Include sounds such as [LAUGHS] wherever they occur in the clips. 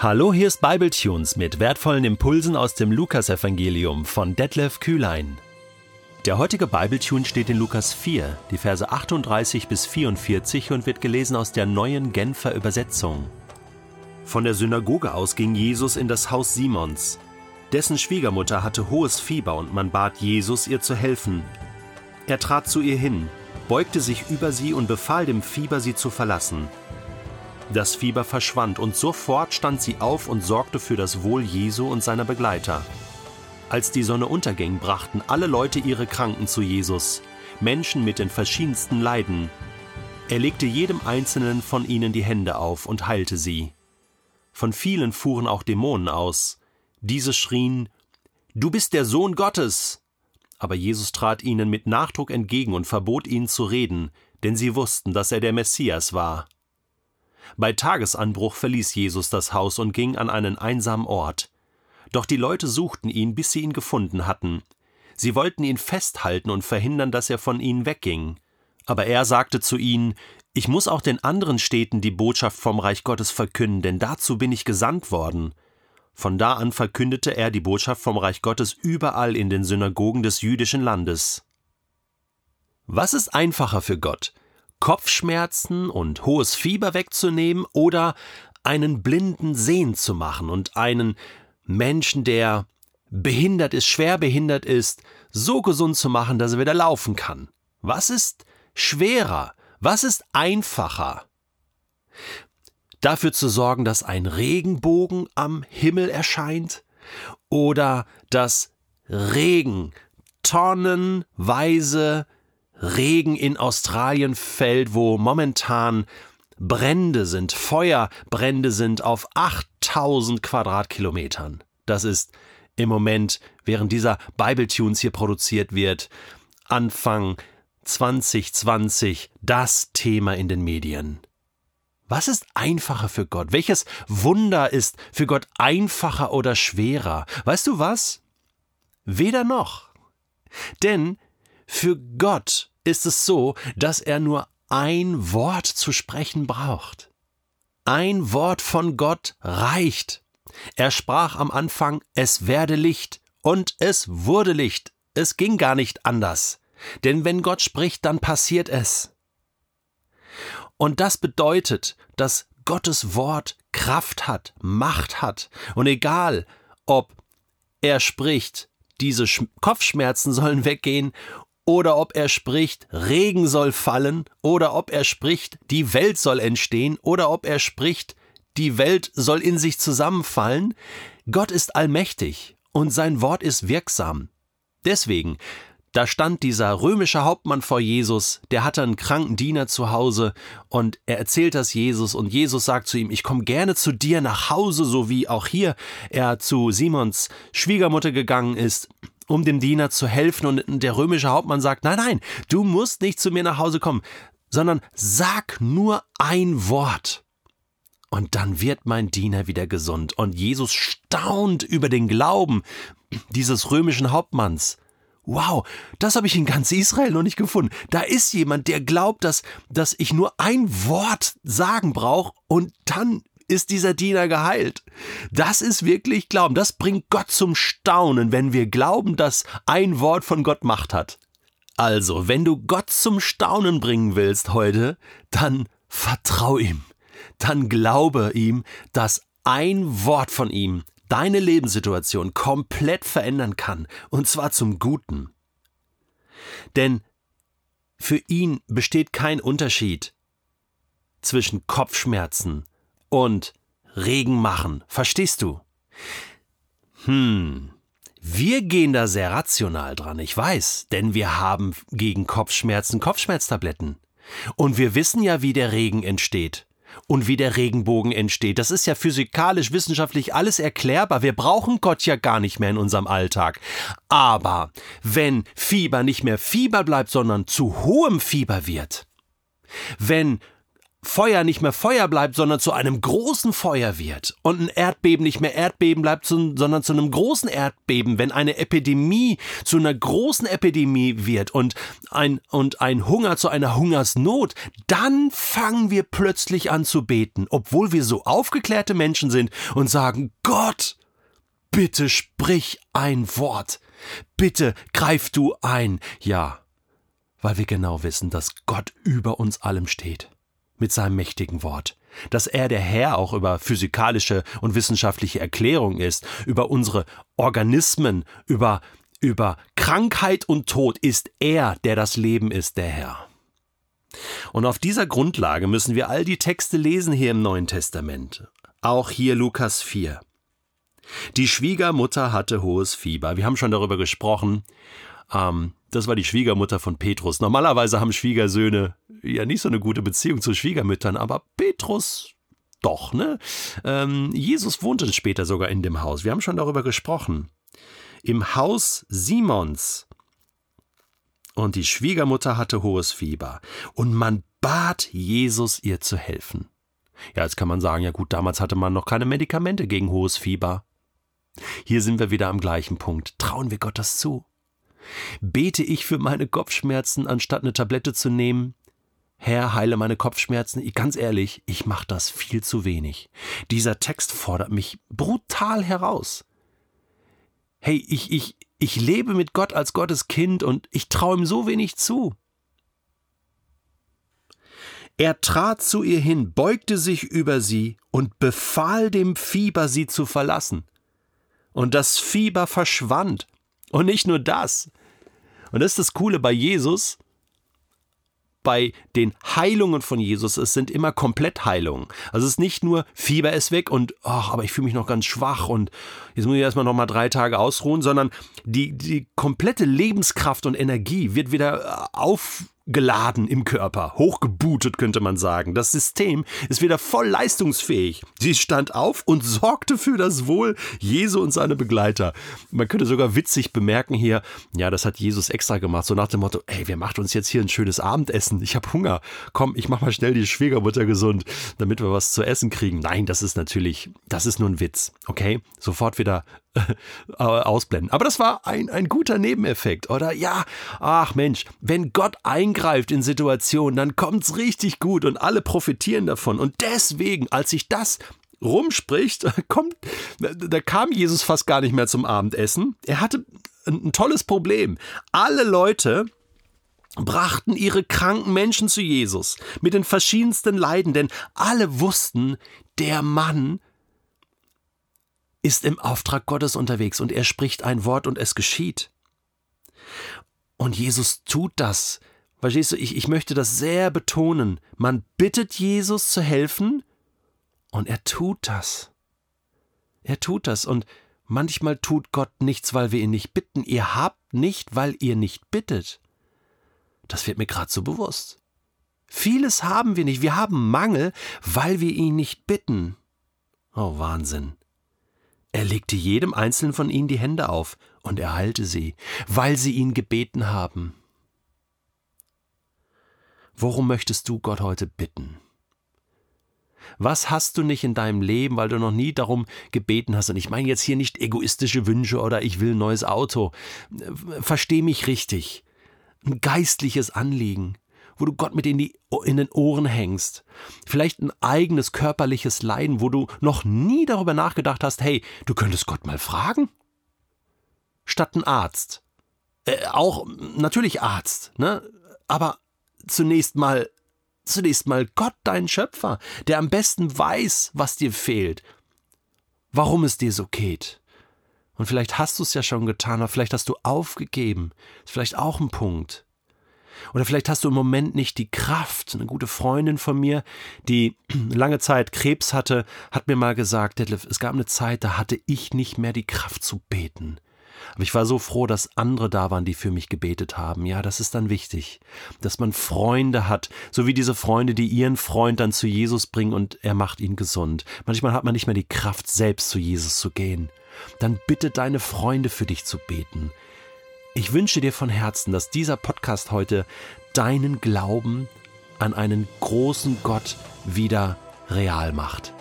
Hallo, hier ist Bibletunes mit wertvollen Impulsen aus dem Lukasevangelium von Detlef Kühlein. Der heutige Bibletune steht in Lukas 4, die Verse 38 bis 44 und wird gelesen aus der neuen Genfer Übersetzung. Von der Synagoge aus ging Jesus in das Haus Simons. Dessen Schwiegermutter hatte hohes Fieber und man bat Jesus, ihr zu helfen. Er trat zu ihr hin, beugte sich über sie und befahl dem Fieber, sie zu verlassen. Das Fieber verschwand und sofort stand sie auf und sorgte für das Wohl Jesu und seiner Begleiter. Als die Sonne unterging, brachten alle Leute ihre Kranken zu Jesus, Menschen mit den verschiedensten Leiden. Er legte jedem einzelnen von ihnen die Hände auf und heilte sie. Von vielen fuhren auch Dämonen aus. Diese schrien Du bist der Sohn Gottes. Aber Jesus trat ihnen mit Nachdruck entgegen und verbot ihnen zu reden, denn sie wussten, dass er der Messias war. Bei Tagesanbruch verließ Jesus das Haus und ging an einen einsamen Ort. Doch die Leute suchten ihn, bis sie ihn gefunden hatten. Sie wollten ihn festhalten und verhindern, dass er von ihnen wegging. Aber er sagte zu ihnen, ich muss auch den anderen Städten die Botschaft vom Reich Gottes verkünden, denn dazu bin ich gesandt worden. Von da an verkündete er die Botschaft vom Reich Gottes überall in den Synagogen des jüdischen Landes. Was ist einfacher für Gott? Kopfschmerzen und hohes Fieber wegzunehmen oder einen Blinden sehen zu machen und einen Menschen, der behindert ist, schwer behindert ist, so gesund zu machen, dass er wieder laufen kann. Was ist schwerer? Was ist einfacher? Dafür zu sorgen, dass ein Regenbogen am Himmel erscheint oder dass Regen tonnenweise Regen in Australien fällt, wo momentan Brände sind, Feuerbrände sind auf 8000 Quadratkilometern. Das ist im Moment, während dieser Bible-Tunes hier produziert wird, Anfang 2020 das Thema in den Medien. Was ist einfacher für Gott? Welches Wunder ist für Gott einfacher oder schwerer? Weißt du was? Weder noch. Denn für Gott ist es so, dass er nur ein Wort zu sprechen braucht. Ein Wort von Gott reicht. Er sprach am Anfang, es werde Licht, und es wurde Licht. Es ging gar nicht anders. Denn wenn Gott spricht, dann passiert es. Und das bedeutet, dass Gottes Wort Kraft hat, Macht hat. Und egal, ob er spricht, diese Kopfschmerzen sollen weggehen oder ob er spricht, Regen soll fallen, oder ob er spricht, die Welt soll entstehen, oder ob er spricht, die Welt soll in sich zusammenfallen. Gott ist allmächtig und sein Wort ist wirksam. Deswegen, da stand dieser römische Hauptmann vor Jesus, der hatte einen kranken Diener zu Hause und er erzählt das Jesus und Jesus sagt zu ihm, ich komme gerne zu dir nach Hause, so wie auch hier er zu Simons Schwiegermutter gegangen ist um dem Diener zu helfen. Und der römische Hauptmann sagt, nein, nein, du musst nicht zu mir nach Hause kommen, sondern sag nur ein Wort. Und dann wird mein Diener wieder gesund. Und Jesus staunt über den Glauben dieses römischen Hauptmanns. Wow, das habe ich in ganz Israel noch nicht gefunden. Da ist jemand, der glaubt, dass, dass ich nur ein Wort sagen brauche und dann ist dieser Diener geheilt. Das ist wirklich Glauben. Das bringt Gott zum Staunen, wenn wir glauben, dass ein Wort von Gott Macht hat. Also, wenn du Gott zum Staunen bringen willst heute, dann vertrau ihm. Dann glaube ihm, dass ein Wort von ihm deine Lebenssituation komplett verändern kann, und zwar zum Guten. Denn für ihn besteht kein Unterschied zwischen Kopfschmerzen und Regen machen. Verstehst du? Hm. Wir gehen da sehr rational dran, ich weiß, denn wir haben gegen Kopfschmerzen Kopfschmerztabletten. Und wir wissen ja, wie der Regen entsteht und wie der Regenbogen entsteht. Das ist ja physikalisch, wissenschaftlich alles erklärbar. Wir brauchen Gott ja gar nicht mehr in unserem Alltag. Aber wenn Fieber nicht mehr Fieber bleibt, sondern zu hohem Fieber wird, wenn Feuer nicht mehr Feuer bleibt, sondern zu einem großen Feuer wird und ein Erdbeben nicht mehr Erdbeben bleibt, sondern zu einem großen Erdbeben, wenn eine Epidemie zu einer großen Epidemie wird und ein, und ein Hunger zu einer Hungersnot, dann fangen wir plötzlich an zu beten, obwohl wir so aufgeklärte Menschen sind und sagen, Gott, bitte sprich ein Wort, bitte greif du ein, ja, weil wir genau wissen, dass Gott über uns allem steht mit seinem mächtigen Wort, dass er der Herr auch über physikalische und wissenschaftliche Erklärung ist, über unsere Organismen, über, über Krankheit und Tod ist er, der das Leben ist, der Herr. Und auf dieser Grundlage müssen wir all die Texte lesen hier im Neuen Testament. Auch hier Lukas 4. Die Schwiegermutter hatte hohes Fieber. Wir haben schon darüber gesprochen. Ähm, das war die Schwiegermutter von Petrus. Normalerweise haben Schwiegersöhne ja nicht so eine gute Beziehung zu Schwiegermüttern, aber Petrus doch, ne? Ähm, Jesus wohnte später sogar in dem Haus. Wir haben schon darüber gesprochen. Im Haus Simons. Und die Schwiegermutter hatte hohes Fieber. Und man bat Jesus, ihr zu helfen. Ja, jetzt kann man sagen, ja gut, damals hatte man noch keine Medikamente gegen hohes Fieber. Hier sind wir wieder am gleichen Punkt. Trauen wir Gott das zu? Bete ich für meine Kopfschmerzen, anstatt eine Tablette zu nehmen? Herr, heile meine Kopfschmerzen. Ganz ehrlich, ich mache das viel zu wenig. Dieser Text fordert mich brutal heraus. Hey, ich, ich, ich lebe mit Gott als Gottes Kind und ich traue ihm so wenig zu. Er trat zu ihr hin, beugte sich über sie und befahl dem Fieber, sie zu verlassen. Und das Fieber verschwand. Und nicht nur das. Und das ist das Coole bei Jesus. Bei den Heilungen von Jesus, es sind immer Komplettheilungen. Also es ist nicht nur Fieber ist weg und ach, aber ich fühle mich noch ganz schwach und jetzt muss ich erstmal noch mal drei Tage ausruhen, sondern die, die komplette Lebenskraft und Energie wird wieder auf geladen im Körper, hochgebootet könnte man sagen. Das System ist wieder voll leistungsfähig. Sie stand auf und sorgte für das Wohl Jesu und seine Begleiter. Man könnte sogar witzig bemerken hier, ja, das hat Jesus extra gemacht, so nach dem Motto, ey, wer macht uns jetzt hier ein schönes Abendessen? Ich habe Hunger. Komm, ich mach mal schnell die Schwiegermutter gesund, damit wir was zu essen kriegen. Nein, das ist natürlich, das ist nur ein Witz, okay? Sofort wieder [LAUGHS] ausblenden. Aber das war ein, ein guter Nebeneffekt, oder? Ja, ach Mensch, wenn Gott eingreift in Situationen, dann kommt es richtig gut und alle profitieren davon. Und deswegen, als sich das rumspricht, [LAUGHS] kommt, da kam Jesus fast gar nicht mehr zum Abendessen. Er hatte ein, ein tolles Problem. Alle Leute, brachten ihre kranken Menschen zu Jesus mit den verschiedensten Leiden, denn alle wussten, der Mann ist im Auftrag Gottes unterwegs und er spricht ein Wort und es geschieht. Und Jesus tut das. Verstehst du, ich, ich möchte das sehr betonen. Man bittet Jesus zu helfen und er tut das. Er tut das und manchmal tut Gott nichts, weil wir ihn nicht bitten. Ihr habt nicht, weil ihr nicht bittet. Das wird mir gerade so bewusst. Vieles haben wir nicht. Wir haben Mangel, weil wir ihn nicht bitten. Oh Wahnsinn. Er legte jedem einzelnen von ihnen die Hände auf und er heilte sie, weil sie ihn gebeten haben. Worum möchtest du Gott heute bitten? Was hast du nicht in deinem Leben, weil du noch nie darum gebeten hast? Und ich meine jetzt hier nicht egoistische Wünsche oder ich will ein neues Auto. Versteh mich richtig. Ein geistliches Anliegen wo du Gott mit in, die, in den Ohren hängst. Vielleicht ein eigenes körperliches Leiden, wo du noch nie darüber nachgedacht hast, hey, du könntest Gott mal fragen? Statt ein Arzt. Äh, auch natürlich Arzt, ne? Aber zunächst mal, zunächst mal Gott, dein Schöpfer, der am besten weiß, was dir fehlt, warum es dir so geht. Und vielleicht hast du es ja schon getan, aber vielleicht hast du aufgegeben. Ist vielleicht auch ein Punkt. Oder vielleicht hast du im Moment nicht die Kraft. Eine gute Freundin von mir, die [CLEARS THROAT] lange Zeit Krebs hatte, hat mir mal gesagt, Detlef, es gab eine Zeit, da hatte ich nicht mehr die Kraft zu beten. Aber ich war so froh, dass andere da waren, die für mich gebetet haben. Ja, das ist dann wichtig, dass man Freunde hat, so wie diese Freunde, die ihren Freund dann zu Jesus bringen und er macht ihn gesund. Manchmal hat man nicht mehr die Kraft, selbst zu Jesus zu gehen. Dann bitte deine Freunde für dich zu beten. Ich wünsche dir von Herzen, dass dieser Podcast heute deinen Glauben an einen großen Gott wieder real macht.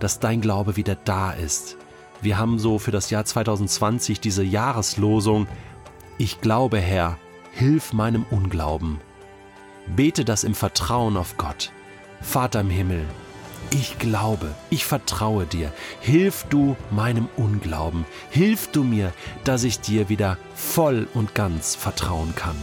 Dass dein Glaube wieder da ist. Wir haben so für das Jahr 2020 diese Jahreslosung, ich glaube Herr, hilf meinem Unglauben. Bete das im Vertrauen auf Gott. Vater im Himmel, ich glaube, ich vertraue dir. Hilf du meinem Unglauben. Hilf du mir, dass ich dir wieder voll und ganz vertrauen kann.